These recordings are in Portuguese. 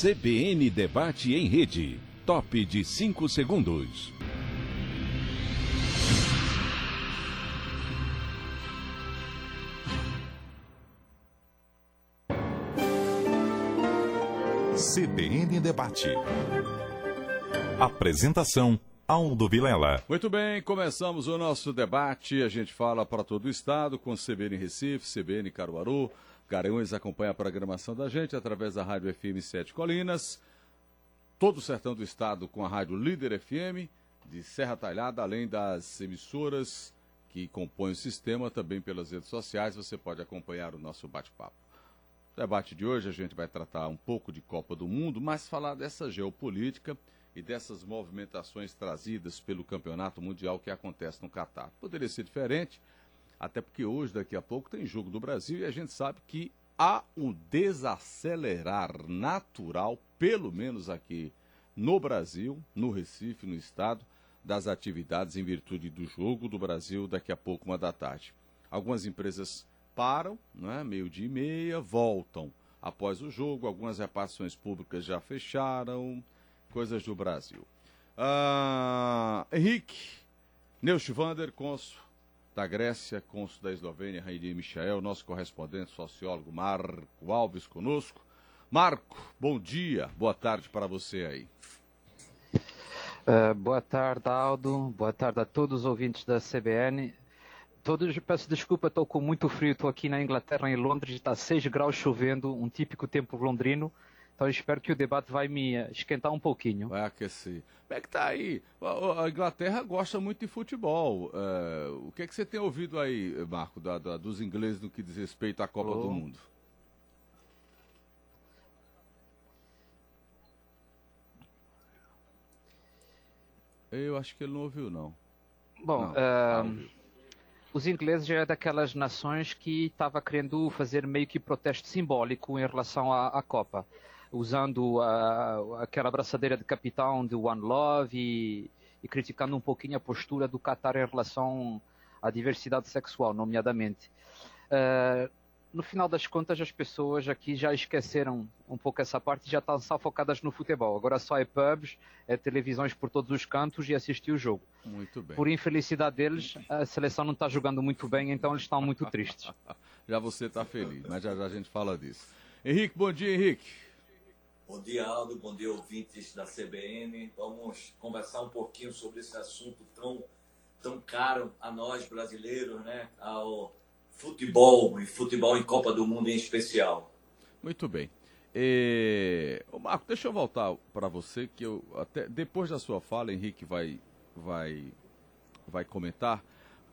CBN Debate em Rede. Top de 5 segundos. CBN Debate. Apresentação Aldo Vilela. Muito bem, começamos o nosso debate. A gente fala para todo o estado com CBN Recife, CBN Caruaru. Garanhuns acompanha a programação da gente através da Rádio FM Sete Colinas. Todo o sertão do estado com a Rádio Líder FM de Serra Talhada, além das emissoras que compõem o sistema, também pelas redes sociais, você pode acompanhar o nosso bate-papo. No debate de hoje a gente vai tratar um pouco de Copa do Mundo, mas falar dessa geopolítica e dessas movimentações trazidas pelo Campeonato Mundial que acontece no Catar. Poderia ser diferente, até porque hoje, daqui a pouco, tem jogo do Brasil e a gente sabe que há um desacelerar natural, pelo menos aqui no Brasil, no Recife, no estado, das atividades em virtude do jogo do Brasil daqui a pouco, uma da tarde. Algumas empresas param, né, meio-dia e meia, voltam após o jogo, algumas repartições públicas já fecharam, coisas do Brasil. Ah, Henrique Neuschwander, cônsul da Grécia, cônsul da Eslovênia, Raidi Michael, nosso correspondente sociólogo Marco Alves conosco. Marco, bom dia, boa tarde para você aí. Uh, boa tarde, Aldo. Boa tarde a todos os ouvintes da CBN. Todos, peço desculpa, estou com muito frio. Estou aqui na Inglaterra, em Londres, está 6 graus chovendo, um típico tempo londrino. Então espero que o debate vai me esquentar um pouquinho. Vai aquecer. Como é que tá aí? A Inglaterra gosta muito de futebol. É, o que é que você tem ouvido aí, Marco, da, da, dos ingleses no que diz respeito à Copa oh. do Mundo? Eu acho que ele não ouviu, não. Bom, não. Uh, os ingleses já é daquelas nações que estava querendo fazer meio que protesto simbólico em relação à, à Copa, usando a, aquela abraçadeira de capitão de One Love e, e criticando um pouquinho a postura do Qatar em relação à diversidade sexual, nomeadamente. Uh, no final das contas, as pessoas aqui já esqueceram um pouco essa parte e já estão só focadas no futebol. Agora só é pubs, é televisões por todos os cantos e assistir o jogo. Muito bem. Por infelicidade deles, a seleção não está jogando muito bem, então eles estão muito tristes. já você está feliz, mas já, já a gente fala disso. Henrique, bom dia, Henrique. Bom dia, Aldo. Bom dia, ouvintes da CBN. Vamos conversar um pouquinho sobre esse assunto tão, tão caro a nós brasileiros, né? Ao futebol e futebol em Copa do Mundo em especial. Muito bem. E... Ô Marco, deixa eu voltar para você que eu até depois da sua fala, Henrique vai vai vai comentar,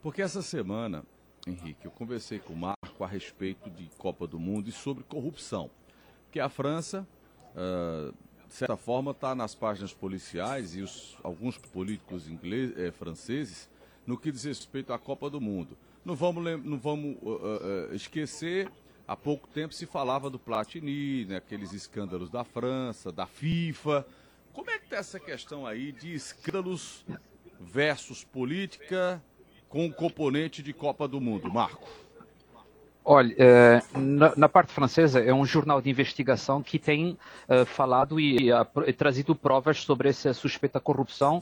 porque essa semana, Henrique, eu conversei com o Marco a respeito de Copa do Mundo e sobre corrupção, que a França de certa forma está nas páginas policiais e os, alguns políticos ingleses, eh, franceses no que diz respeito à Copa do Mundo. Não vamos, não vamos uh, uh, esquecer, há pouco tempo se falava do Platini, né, aqueles escândalos da França, da FIFA. Como é que está essa questão aí de escândalos versus política com componente de Copa do Mundo? Marco. Olha, eh, na, parte francesa é um jornal de investigação que tem uh, falado e, trazido provas sobre essa suspeita corrupção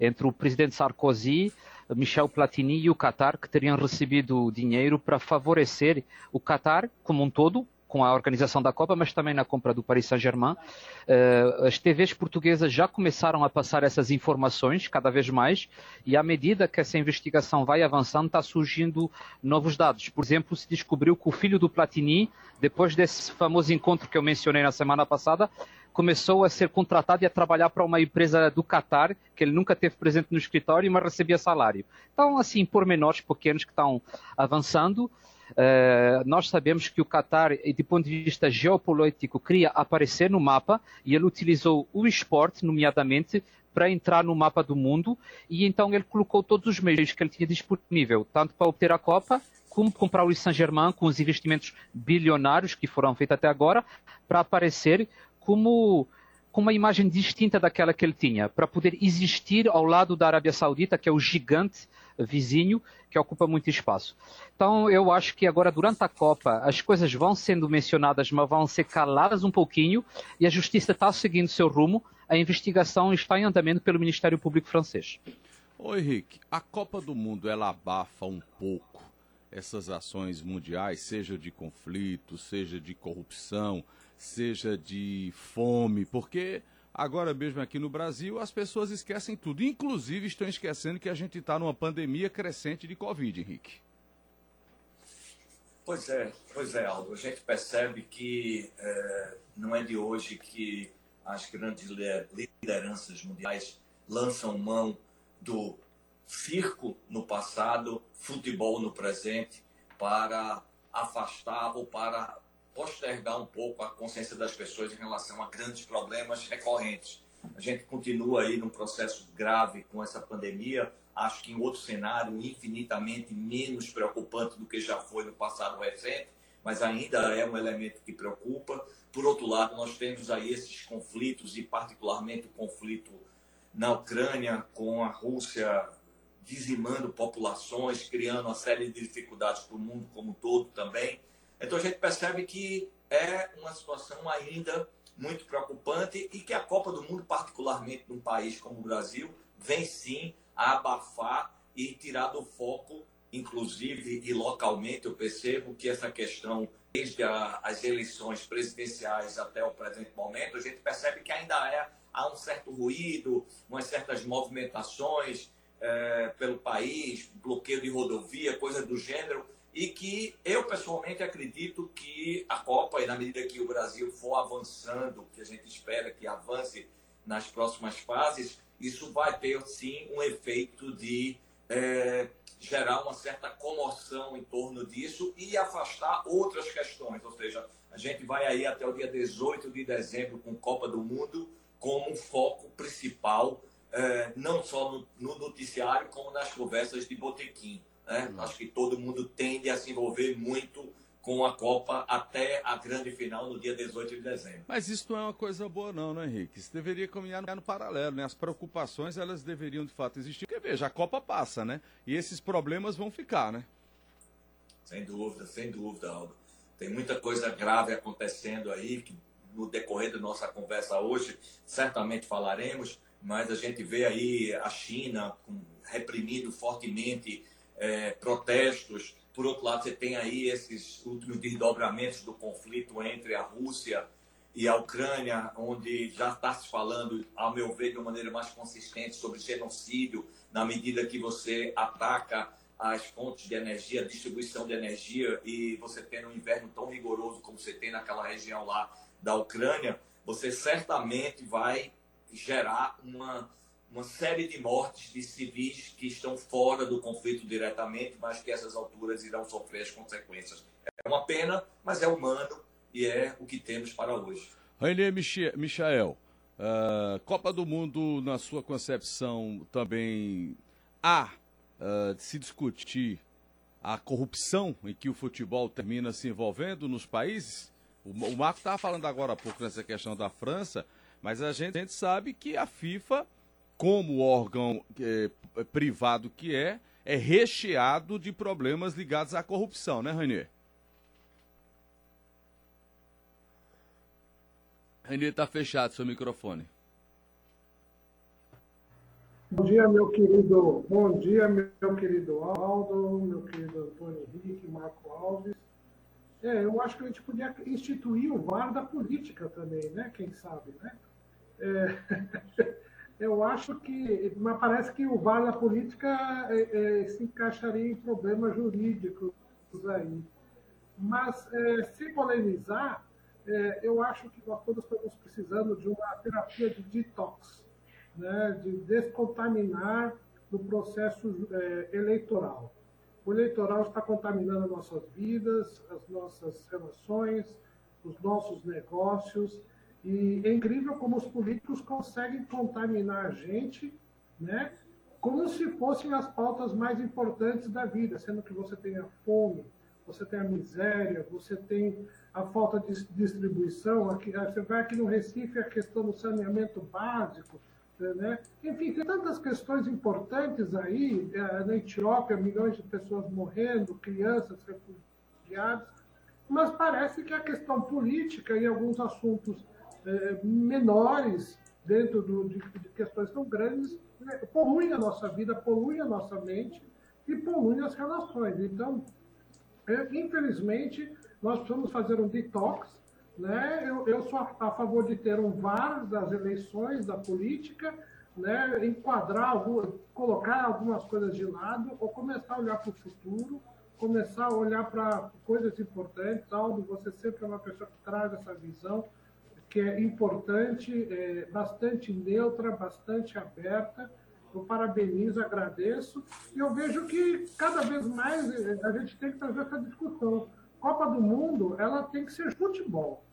entre o presidente Sarkozy, Michel Platini e o Qatar, que teriam recebido dinheiro para favorecer o Qatar como um todo, com a organização da Copa, mas também na compra do Paris Saint-Germain. Uh, as TVs portuguesas já começaram a passar essas informações cada vez mais e à medida que essa investigação vai avançando, está surgindo novos dados. Por exemplo, se descobriu que o filho do Platini, depois desse famoso encontro que eu mencionei na semana passada, começou a ser contratado e a trabalhar para uma empresa do Qatar, que ele nunca teve presente no escritório, mas recebia salário. Então, assim, pormenores pequenos que estão avançando. Uh, nós sabemos que o Qatar, de ponto de vista geopolítico, queria aparecer no mapa e ele utilizou o esporte, nomeadamente, para entrar no mapa do mundo e então ele colocou todos os meios que ele tinha disponível, tanto para obter a Copa, como comprar o Saint-Germain com os investimentos bilionários que foram feitos até agora, para aparecer como com uma imagem distinta daquela que ele tinha, para poder existir ao lado da Arábia Saudita, que é o gigante vizinho que ocupa muito espaço. Então, eu acho que agora, durante a Copa, as coisas vão sendo mencionadas, mas vão ser caladas um pouquinho, e a justiça está seguindo seu rumo. A investigação está em andamento pelo Ministério Público francês. Oi, Henrique, a Copa do Mundo ela abafa um pouco essas ações mundiais, seja de conflito, seja de corrupção, seja de fome, porque agora mesmo aqui no Brasil as pessoas esquecem tudo, inclusive estão esquecendo que a gente está numa pandemia crescente de Covid, Henrique. Pois é, pois é, Aldo. A gente percebe que é, não é de hoje que as grandes lideranças mundiais lançam mão do circo no passado, futebol no presente, para afastar ou para postergar um pouco a consciência das pessoas em relação a grandes problemas recorrentes. A gente continua aí num processo grave com essa pandemia, acho que em outro cenário infinitamente menos preocupante do que já foi no passado recente, mas ainda é um elemento que preocupa. Por outro lado, nós temos aí esses conflitos e particularmente o conflito na Ucrânia com a Rússia dizimando populações, criando uma série de dificuldades para o mundo como um todo também. Então a gente percebe que é uma situação ainda muito preocupante e que a Copa do Mundo, particularmente num país como o Brasil, vem sim a abafar e tirar do foco, inclusive e localmente, eu percebo que essa questão, desde a, as eleições presidenciais até o presente momento, a gente percebe que ainda é, há um certo ruído, umas certas movimentações é, pelo país, bloqueio de rodovia, coisa do gênero, e que eu pessoalmente acredito que a Copa, e na medida que o Brasil for avançando, que a gente espera que avance nas próximas fases, isso vai ter sim um efeito de é, gerar uma certa comoção em torno disso e afastar outras questões. Ou seja, a gente vai aí até o dia 18 de dezembro com Copa do Mundo como um foco principal, é, não só no, no noticiário, como nas conversas de botequim. Né? Acho que todo mundo tende a se envolver muito com a Copa até a grande final no dia 18 de dezembro. Mas isso não é uma coisa boa não, né, Henrique? Isso deveria caminhar no paralelo, né? As preocupações, elas deveriam de fato existir. Porque, veja, a Copa passa, né? E esses problemas vão ficar, né? Sem dúvida, sem dúvida, Aldo. Tem muita coisa grave acontecendo aí, que no decorrer da nossa conversa hoje, certamente falaremos, mas a gente vê aí a China reprimindo fortemente é, protestos. Por outro lado, você tem aí esses últimos desdobramentos do conflito entre a Rússia e a Ucrânia, onde já está se falando, ao meu ver, de uma maneira mais consistente sobre genocídio, na medida que você ataca as fontes de energia, a distribuição de energia, e você tem um inverno tão rigoroso como você tem naquela região lá da Ucrânia, você certamente vai gerar uma uma série de mortes de civis que estão fora do conflito diretamente, mas que essas alturas irão sofrer as consequências. É uma pena, mas é humano e é o que temos para hoje. Rainer Michael, uh, Copa do Mundo, na sua concepção, também há uh, de se discutir a corrupção em que o futebol termina se envolvendo nos países? O, o Marco estava falando agora há pouco nessa questão da França, mas a gente, a gente sabe que a FIFA como órgão é, privado que é, é recheado de problemas ligados à corrupção, né, Rainier? Rainier, está fechado seu microfone. Bom dia, meu querido. Bom dia, meu querido Aldo, meu querido Antônio Henrique, Marco Alves. É, eu acho que a gente podia instituir o VAR da política também, né? Quem sabe, né? É... eu acho que, mas parece que o VAR da política é, é, se encaixaria em problemas jurídicos aí. Mas, é, se polemizar, é, eu acho que nós todos estamos precisando de uma terapia de detox, né, de descontaminar no processo é, eleitoral. O eleitoral está contaminando nossas vidas, as nossas relações, os nossos negócios, e é incrível como os políticos conseguem contaminar a gente, né? Como se fossem as pautas mais importantes da vida, sendo que você tem a fome, você tem a miséria, você tem a falta de distribuição. Aqui, você vai aqui no Recife, a questão do saneamento básico, Né? Enfim, tem tantas questões importantes aí, é, na Etiópia, milhões de pessoas morrendo, crianças refugiadas, mas parece que a questão política e alguns assuntos é, menores, dentro do, de, de, questões tão grandes, né, poluem a nossa vida, poluem a nossa mente e poluem as relações. Então, é, infelizmente, nós precisamos fazer um detox né? Eu, eu sou a, a, favor de ter um VAR das eleições, da política, né? enquadrar, algum, colocar algumas coisas de lado, ou começar a olhar para o futuro, começar a olhar para coisas importantes. Aldo, você sempre é uma pessoa que traz essa visão, que é importante, é, bastante neutra, bastante aberta. Eu parabenizo, agradeço. E eu vejo que cada vez mais é, a gente tem que trazer essa discussão Copa do Mundo, ela tem que ser futebol.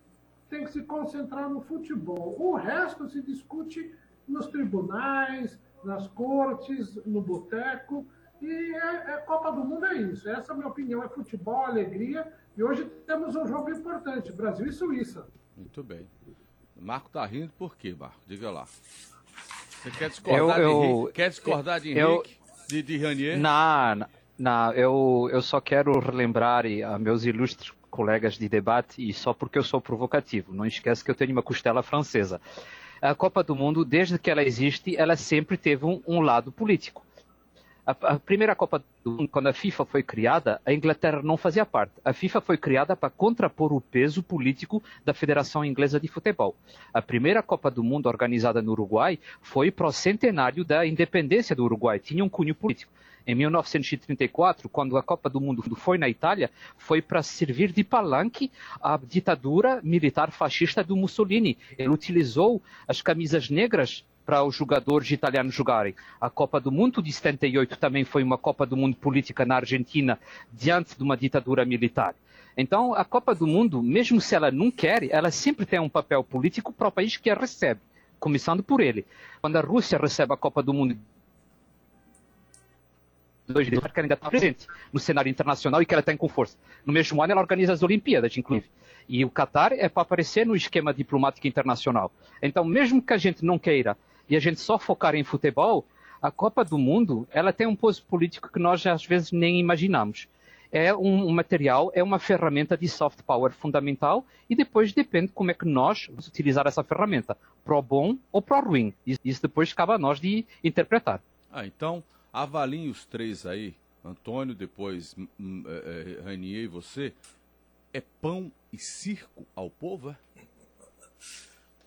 Tem que se concentrar no futebol. O resto se discute nos tribunais, nas cortes, no boteco. E é, é, Copa do Mundo é isso. Essa é a minha opinião. É futebol, alegria. E hoje temos um jogo importante, Brasil e Suíça. Muito bem. Marco tá rindo por quê, Marco? Diga lá. Você quer discordar eu, de Henrique? Quer discordar de Henrique? Eu, de, de Ranier? Não, não, eu, eu só quero relembrar a meus ilustres colegas de debate, e só porque eu sou provocativo, não esquece que eu tenho uma costela francesa. A Copa do Mundo, desde que ela existe, ela sempre teve um, um lado político. A, a, primeira Copa do Mundo, quando a FIFA foi criada, a Inglaterra não fazia parte. A FIFA foi criada para contrapor o peso político da Federação Inglesa de Futebol. A primeira Copa do Mundo organizada no Uruguai foi para o centenário da independência do Uruguai. Tinha um cunho político. Em 1934, quando a Copa do Mundo foi na Itália, foi para servir de palanque à ditadura militar fascista do Mussolini. Ele utilizou as camisas negras para os jogadores italianos jogarem. A Copa do Mundo de 78 também foi uma Copa do Mundo política na Argentina, diante de uma ditadura militar. Então, a Copa do Mundo, mesmo se ela não quer, ela sempre tem um papel político para o país que a recebe, começando por ele. Quando a Rússia recebe a Copa do Mundo dois que ela ainda está presente no cenário internacional e que ela tem com força. No mesmo ano ela organiza as Olimpíadas, inclusive. E o Qatar é para aparecer no esquema diplomático internacional. Então, mesmo que a gente não queira e a gente só focar em futebol, a Copa do Mundo ela tem um posto político que nós às vezes nem imaginamos. É um, material, é uma ferramenta de soft power fundamental e depois depende como é que nós vamos utilizar essa ferramenta, para o bom ou para o ruim. Isso depois cabe a nós de interpretar. Ah, então Avaliem os três aí, Antônio, depois é, é, Ranier e você. É pão e circo ao povo, é?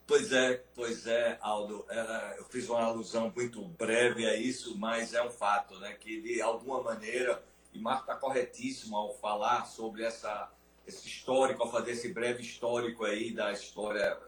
Pois é, pois é, Aldo. É, eu fiz uma alusão muito breve a isso, mas é um fato, né? Que de alguma maneira, e Marco está corretíssimo ao falar sobre essa, esse histórico, ao fazer esse breve histórico aí da história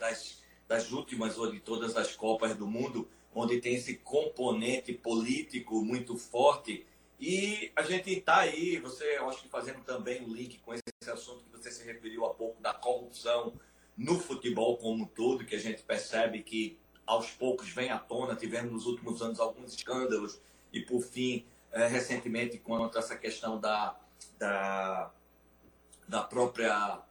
das, das últimas ou de todas as Copas do Mundo onde tem esse componente político muito forte. E a gente está aí, você, eu acho que fazendo também um link com esse assunto que você se referiu há pouco, da corrupção no futebol como um todo, que a gente percebe que aos poucos vem à tona. Tivemos nos últimos anos alguns escândalos e, por fim, é, recentemente, quanto a essa questão da, da, da própria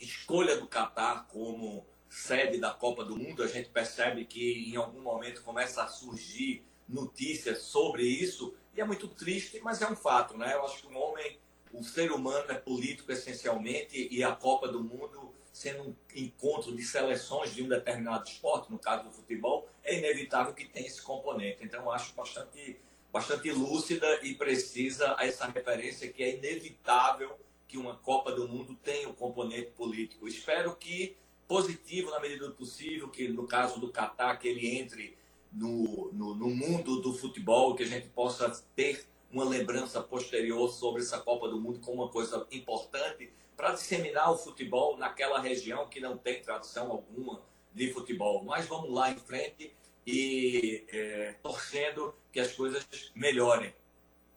escolha do Catar como sede da Copa do Mundo, a gente percebe que em algum momento começa a surgir notícias sobre isso, e é muito triste, mas é um fato, né? Eu acho que o homem, o ser humano é político essencialmente, e a Copa do Mundo, sendo um encontro de seleções de um determinado esporte, no caso do futebol, é inevitável que tenha esse componente. Então, eu acho bastante, bastante lúcida e precisa essa referência que é inevitável que uma Copa do Mundo tenha um componente político. Espero que positivo na medida do possível, que no caso do Catar, que ele entre no, no, no, mundo do futebol, que a gente possa ter uma lembrança posterior sobre essa Copa do Mundo como uma coisa importante para disseminar o futebol naquela região que não tem tradição alguma de futebol. Mas vamos lá em frente e é, torcendo que as coisas melhorem.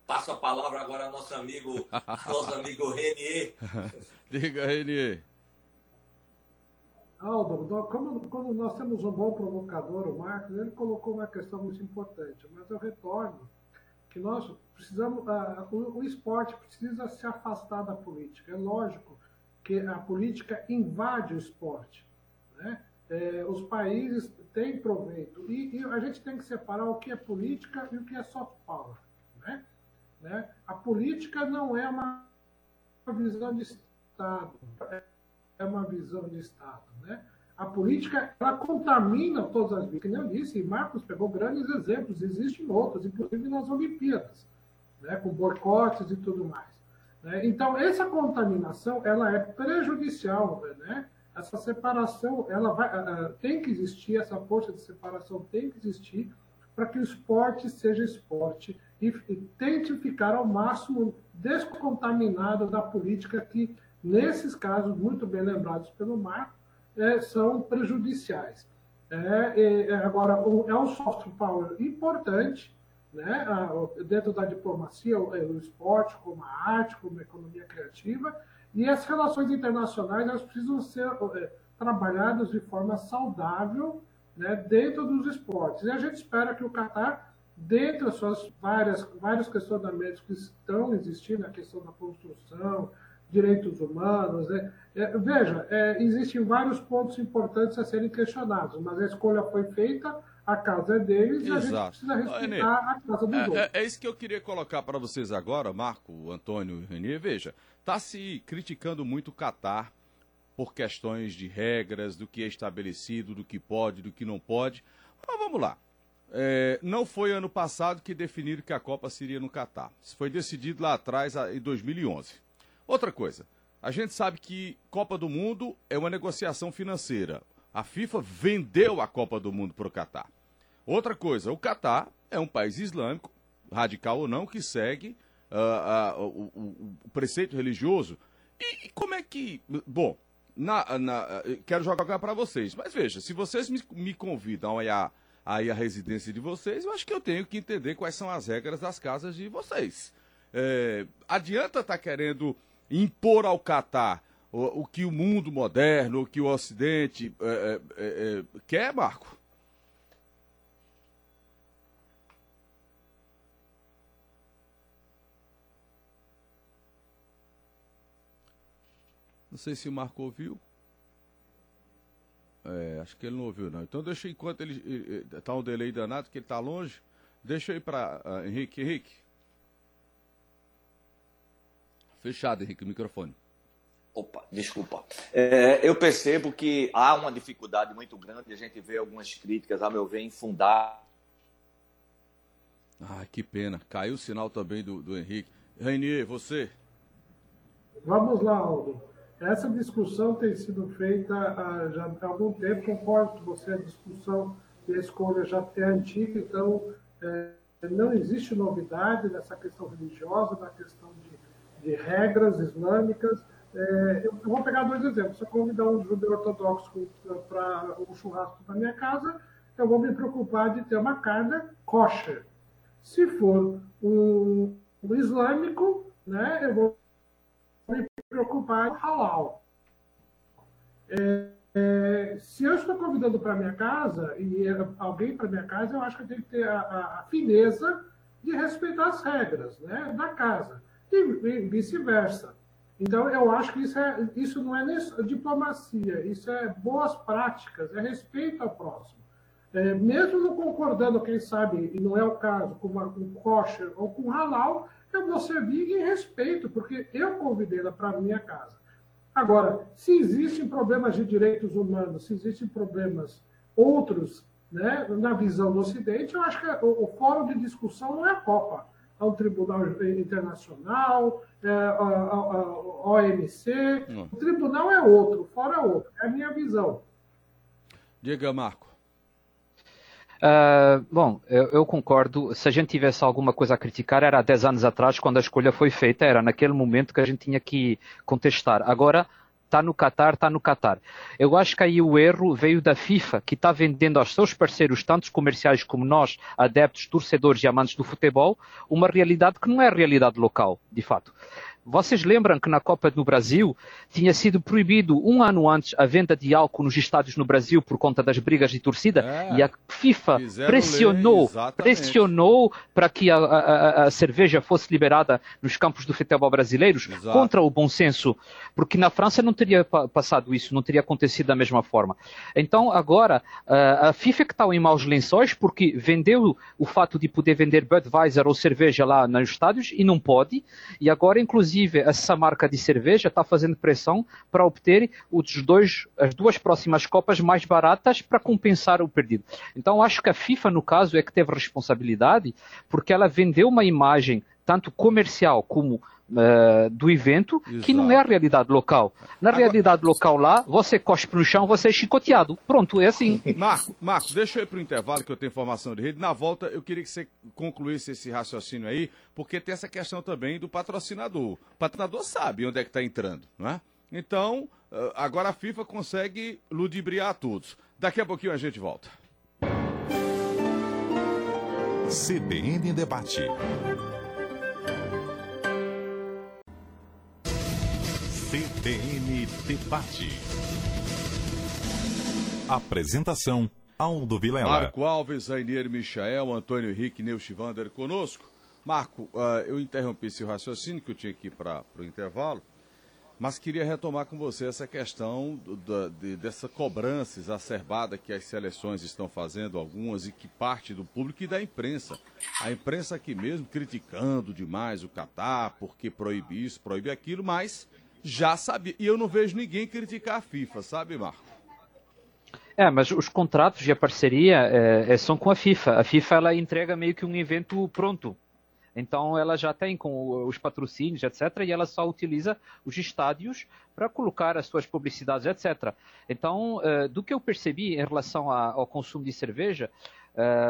Passo a palavra agora ao nosso amigo, nosso amigo Renier. Diga, Renier. Aldo, como, como nós temos um bom provocador, o Marcos, ele colocou uma questão muito importante, mas eu retorno que nós precisamos, o, o, esporte precisa se afastar da política. É lógico que a política invade o esporte, né? é, os países têm proveito. E, e, a gente tem que separar o que é política e o que é soft power. Né? Né? A política não é uma visão de Estado, é uma visão de Estado. A política, ela contamina todas as vidas. Como eu disse, Marcos pegou grandes exemplos, existem outros, inclusive nas Olimpíadas, né? com boicotes e tudo mais. Né? Então, essa contaminação, ela é prejudicial, né? essa separação ela vai, uh, tem que existir, essa força de separação tem que existir para que o esporte seja esporte e, e, tente ficar ao máximo descontaminado da política que, nesses casos, muito bem lembrados pelo Marco, é, são prejudiciais. É, é, agora, é um soft power importante, né, dentro da diplomacia, o, o esporte, como a arte, como a economia criativa, e as relações internacionais elas precisam ser é, trabalhadas de forma saudável né, dentro dos esportes. E a gente espera que o Catar, dentro das suas várias, vários questionamentos que estão existindo, a questão da construção, direitos humanos, né, é, veja, é, existem vários pontos importantes a serem questionados, mas a escolha foi feita, a casa é deles Exato. e a gente precisa respeitar a casa dos é, outros. É, é, isso que eu queria colocar para vocês agora, Marco, Antônio e Renê. Veja, Está se criticando muito o Catar por questões de regras, do que é estabelecido, do que pode, do que não pode. Mas vamos lá. É, não foi ano passado que definiram que a Copa seria no Catar. Isso foi decidido lá atrás, em 2011. Outra coisa, a gente sabe que Copa do Mundo é uma negociação financeira. A FIFA vendeu a Copa do Mundo para o Catar. Outra coisa, o Catar é um país islâmico, radical ou não, que segue uh, uh, o, o, preceito religioso. E, e, como é que. Bom, na, na, quero jogar para vocês, mas veja, se vocês me, me convidam aí a, aí a residência de vocês, eu acho que eu tenho que entender quais são as regras das casas de vocês. É, adianta estar tá querendo impor ao Catar o, o, que o mundo moderno, o que o Ocidente é, é, é, é quer, Marco? Não sei se o Marco ouviu. É, acho que ele não ouviu, não. Então deixa enquanto ele. Está um delay danado, que ele está longe. Deixa aí para uh, Henrique. Henrique. Fechado, Henrique, o microfone. Opa, desculpa. É, eu percebo que há uma dificuldade muito grande. A gente vê algumas críticas, a meu ver, infundadas. Ah, que pena. Caiu o sinal também do, do Henrique. Renier, você? Vamos lá, Aldo. Essa discussão tem sido feita há, já há algum tempo, concordo com você, a discussão e a escolha já é antiga, então é, não existe novidade nessa questão religiosa, na questão de, de regras islâmicas. É, eu, vou pegar dois exemplos. Se eu convidar um judeu ortodoxo para um churrasco na minha casa, eu vou me preocupar de ter uma carne kosher. Se for um, um islâmico, né, eu vou me preocupar com halal. É, é, se eu estou convidando para minha casa e alguém para minha casa, eu acho que eu tenho que ter a, a, a fineza de respeitar as regras né, da casa e, vice-versa. Então, eu acho que isso, é, isso não é nem diplomacia, isso é boas práticas, é respeito ao próximo. É, mesmo não concordando, quem sabe, e não é o caso, com, uma, com kosher ou com halal, eu vou servir em respeito, porque eu convidei ela para minha casa. Agora, se existem problemas de direitos humanos, se existem problemas outros né, na visão do Ocidente, eu acho que o, o fórum de discussão não é a Copa. Um tribunal internacional, é a, a, a OMC. Hum. O tribunal é outro, é outro. É a minha visão. Diga, Marco. Uh, bom, eu, eu, concordo. Se a gente tivesse alguma coisa a criticar, era há 10 anos atrás, quando a escolha foi feita, era naquele momento que a gente tinha que contestar. Agora, está no Qatar, está no Qatar. Eu acho que aí o erro veio da FIFA, que está vendendo aos seus parceiros, tanto comerciais como nós, adeptos, torcedores e amantes do futebol, uma realidade que não é a realidade local, de fato. Vocês lembram que na Copa no Brasil tinha sido proibido um ano antes a venda de álcool nos estádios no Brasil por conta das brigas de torcida é, e a FIFA pressionou, pressionou para que a, a, a, cerveja fosse liberada nos campos do futebol brasileiros Exato. contra o bom senso, porque na França não teria passado isso, não teria acontecido da mesma forma. Então agora a FIFA que está em maus lençóis porque vendeu o fato de poder vender Budweiser ou cerveja lá nos estádios e não pode e agora inclusive Inclusive, essa marca de cerveja está fazendo pressão para obter os dois, as duas próximas copas mais baratas para compensar o perdido. Então, acho que a FIFA, no caso, é que teve responsabilidade, porque ela vendeu uma imagem tanto comercial como uh, do evento, Exato. que não é a realidade local. Na Agora... realidade local lá, você cospe no chão, você é chicoteado. Pronto, é assim. Marco, Marco, deixa eu ir para o intervalo, que eu tenho informação de rede. Na volta, eu queria que você concluísse esse raciocínio aí, porque tem essa questão também do patrocinador. O patrocinador sabe onde é que está entrando, não é? Então, eh, agora a FIFA consegue ludibriar todos. Daqui a pouquinho a gente volta. CBN Debate. CBN Debate. Apresentação: Aldo Vilela. Marco Alves, Rainier Michael, Antônio Henrique Neuschwander conosco. Marco, uh, eu interrompi esse raciocínio que eu tinha aqui para o intervalo, mas queria retomar com você essa questão da, de, dessa cobrança exacerbada que as seleções estão fazendo, algumas, e que parte do público e da imprensa. A imprensa aqui mesmo criticando demais o Catar, porque proíbe isso, proíbe aquilo, mas já sabia. E eu não vejo ninguém criticar a FIFA, sabe, Marco? É, mas os contratos de parceria é, é, são com a FIFA. A FIFA ela entrega meio que um evento pronto. Então ela já tem com os patrocínios, etc. E ela só utiliza os estádios para colocar as suas publicidades, etc. Então, uh, do que eu percebi em relação a, ao consumo de cerveja,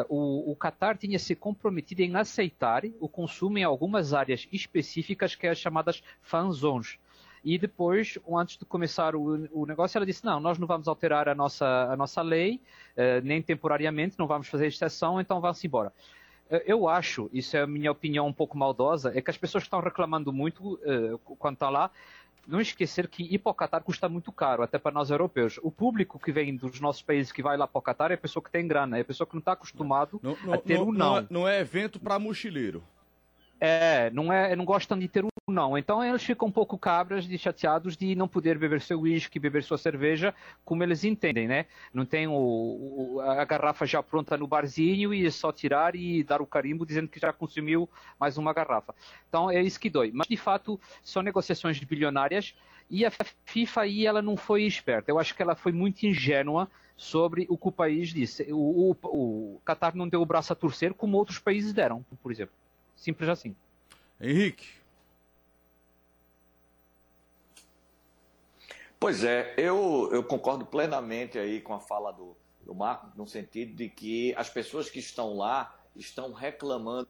o, o Qatar tinha se comprometido em aceitar o consumo em algumas áreas específicas, que é as chamadas fan zones. E depois, antes de começar o, o, negócio, ela disse: não, nós não vamos alterar a nossa, a nossa lei, uh, nem temporariamente, não vamos fazer exceção, então vão-se embora. Uh, eu acho, isso é a minha opinião um pouco maldosa, é que as pessoas estão reclamando muito uh, quando estão lá, não esquecer que ir para o Qatar custa muito caro, até para nós europeus. O público que vem dos nossos países que vai lá para o Qatar é a pessoa que tem grana, é a pessoa que não está acostumado não, não, a ter não, um não. Não é, não é evento para mochileiro. É, não, é, não gostam de ter um não. Então eles ficam um pouco cabras e chateados de não poder beber seu uísque, beber sua cerveja, como eles entendem, né? Não tem o, o, a garrafa já pronta no barzinho e é só tirar e dar o carimbo dizendo que já consumiu mais uma garrafa. Então é isso que dói. Mas de fato são negociações bilionárias e a FIFA aí ela não foi esperta. Eu acho que ela foi muito ingênua sobre o que o país disse. O, o, o Qatar não deu o braço a torcer como outros países deram, por exemplo. Simples assim. Henrique. Pois é, eu, eu concordo plenamente aí com a fala do, do Marco, no sentido de que as pessoas que estão lá estão reclamando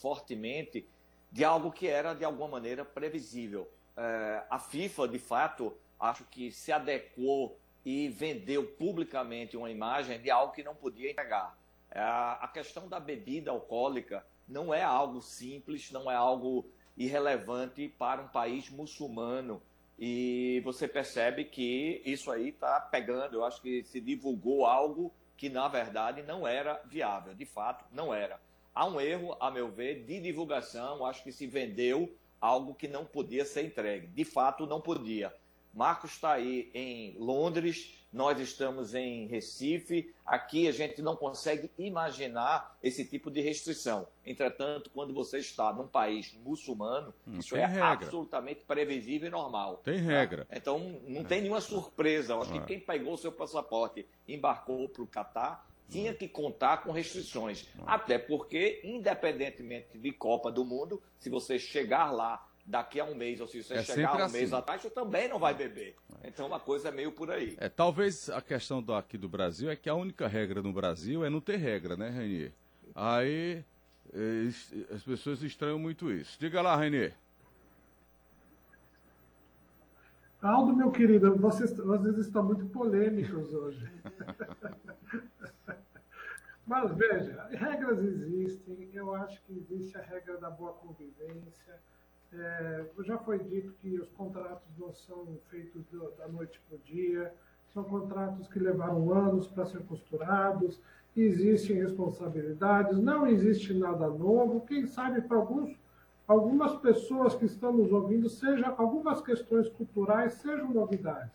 fortemente de algo que era, de alguma maneira, previsível. É, a FIFA, de fato, acho que se adequou e vendeu publicamente uma imagem de algo que não podia entregar. É, a questão da bebida alcoólica não é algo simples, não é algo irrelevante para um país muçulmano. E você percebe que isso aí está pegando. Eu acho que se divulgou algo que, na verdade, não era viável. De fato, não era. Há um erro, a meu ver, de divulgação. Acho que se vendeu algo que não podia ser entregue. De fato, não podia. Marcos está aí em Londres, nós estamos em Recife. Aqui a gente não consegue imaginar esse tipo de restrição. Entretanto, quando você está num país muçulmano, hum, isso é regra. absolutamente previsível e normal. Tem regra. Tá? Então, não é. tem nenhuma surpresa. Eu acho que é. quem pegou o seu passaporte e embarcou para o Catar tinha que contar com restrições. Até porque, independentemente de Copa do Mundo, se você chegar lá daqui a um mês, ou se você é chegar um assim. mês atrás, você também não vai beber. Então uma coisa é meio por aí. É, talvez a questão do, aqui do Brasil é que a única regra no Brasil é não ter regra, né, Renier? Aí é, as pessoas estranham muito isso. Diga lá, Renier. Aldo, meu querido, vocês às vezes estão muito polêmicos hoje. Mas veja, regras existem, eu acho que existe a regra da boa convivência, É, já foi dito que os contratos não são feitos da noite para o dia, são contratos que levaram anos para ser costurados, existem responsabilidades, não existe nada novo. Quem sabe para alguns, algumas pessoas que estão nos ouvindo, seja algumas questões culturais sejam novidades.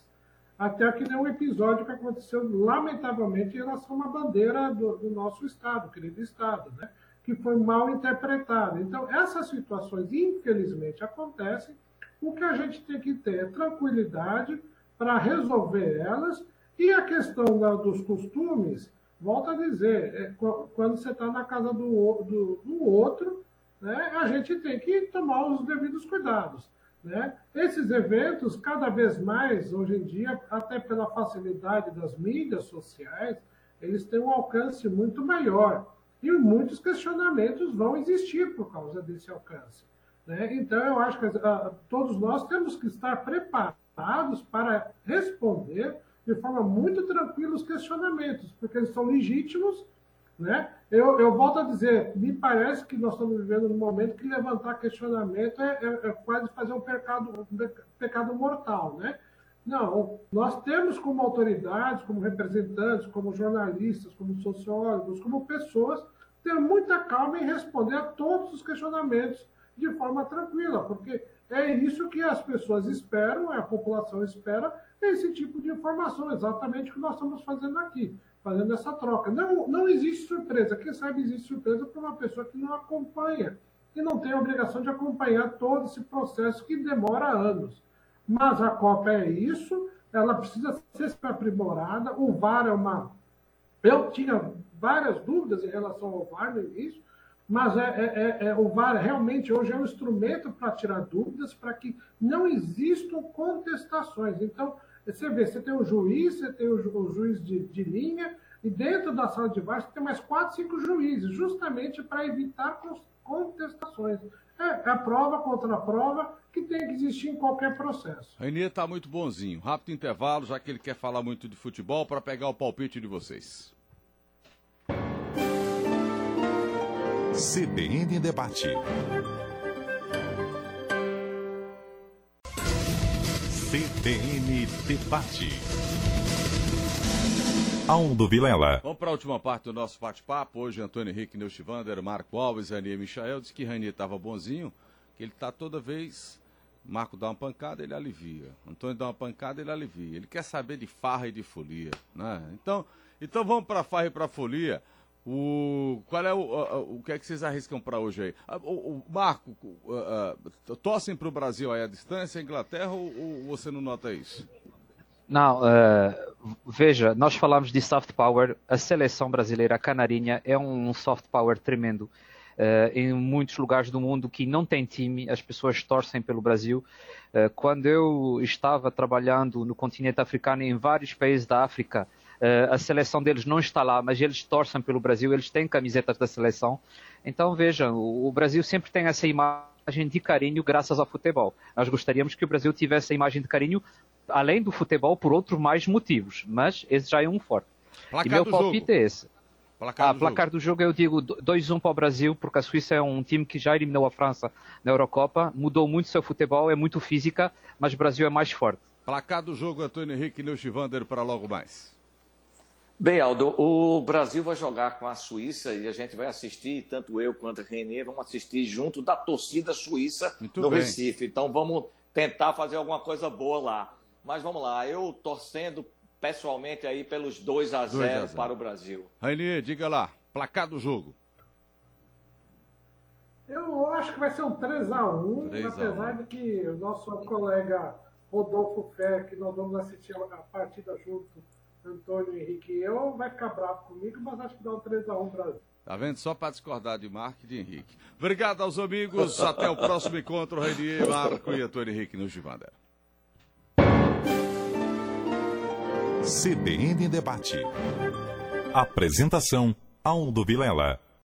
Até que nem um episódio que aconteceu, lamentavelmente, em relação a uma bandeira do, do nosso Estado, querido Estado, né? Que foi mal interpretado. Então, essas situações, infelizmente, acontecem. O que a gente tem que ter é tranquilidade para resolver elas. E a questão da, dos costumes, volto a dizer, é, quando você está na casa do, do, do outro, né, a gente tem que tomar os devidos cuidados. Né? Esses eventos, cada vez mais, hoje em dia, até pela facilidade das mídias sociais, eles têm um alcance muito maior. E muitos questionamentos vão existir por causa desse alcance. Né? Então, eu acho que uh, todos nós temos que estar preparados para responder de forma muito tranquila os questionamentos, porque eles são legítimos. Né? Eu, eu volto a dizer, me parece que nós estamos vivendo num momento que levantar questionamento é, é, é quase fazer um pecado, um pecado mortal. Né? Não, nós temos como autoridades, como representantes, como jornalistas, como sociólogos, como pessoas, ter muita calma em responder a todos os questionamentos de forma tranquila, porque é isso que as pessoas esperam, a população espera, esse tipo de informação, exatamente o que nós estamos fazendo aqui, fazendo essa troca. Não, não existe surpresa. Quem sabe existe surpresa para uma pessoa que não acompanha e não tem a obrigação de acompanhar todo esse processo que demora anos. Mas a Copa é isso, ela precisa ser aprimorada. O VAR é uma. Eu tinha várias dúvidas em relação ao VAR no início, mas é, é, é, é o VAR realmente hoje é um instrumento para tirar dúvidas, para que não existam contestações. Então, você vê, você tem o juiz, você tem o, ju, o juiz de, de, linha, e dentro da sala de VAR você tem mais quatro, cinco juízes, justamente para evitar contestações. É, é prova contra a prova que tem que existir em qualquer processo. Rainier está muito bonzinho. Rápido intervalo, já que ele quer falar muito de futebol, para pegar o palpite de vocês. CBN Debate. CBN Debate. Aldo Vilela. Vamos para a última parte do nosso bate-papo. Hoje, Antônio Henrique Neustivander, Marco Alves, Ranier Michael. Diz que Ranier estava bonzinho, que ele está toda vez. Marco dá uma pancada, ele alivia. Antônio dá uma pancada, ele alivia. Ele quer saber de farra e de folia. Né? Então, então vamos para farra e para folia. O, qual é o, o, o que é que vocês arriscam para hoje aí? O, o Marco, uh, torcem para o Brasil aí à distância, Inglaterra, ou, ou, você não nota isso? Não, uh, veja, nós falamos de soft power, a seleção brasileira, a Canarinha, é um soft power tremendo. Uh, em muitos lugares do mundo que não tem time, as pessoas torcem pelo Brasil. Uh, quando eu estava trabalhando no continente africano, em vários países da África, Uh, a seleção deles não está lá, mas eles torcem pelo Brasil, eles têm camisetas da seleção. Então vejam, o, o Brasil sempre tem essa imagem de carinho graças ao futebol. Nós gostaríamos que o Brasil tivesse a imagem de carinho além do futebol por outros mais motivos, mas esse já é um forte. Placar e meu palpite jogo. é esse. Placar, ah, do, placar jogo. do jogo eu digo 2-1 para o Brasil, porque a Suíça é um time que já eliminou a França na Eurocopa, mudou muito seu futebol, é muito física, mas o Brasil é mais forte. Placar do jogo, Antônio Henrique Neuchivander para logo mais. Bem, Aldo, o Brasil vai jogar com a Suíça e a gente vai assistir, tanto eu quanto a Renê, vamos assistir junto da torcida suíça Muito no bem. Recife. Então vamos tentar fazer alguma coisa boa lá. Mas vamos lá, eu torcendo pessoalmente aí pelos 2 a 0 para o Brasil. Renê, diga lá, placar do jogo. Eu acho que vai ser um 3x1, apesar de que o nosso colega Rodolfo Fé, que nós vamos assistir a partida junto Antônio Henrique e eu, vai ficar bravo comigo, mas acho que dá um 3x1 Brasil. Tá vendo? Só para discordar de Marco e de Henrique. Obrigado aos amigos. Até o próximo encontro. Renier, Marco e Antônio Henrique no Givander. CBN Debate. Apresentação: Aldo Vilela.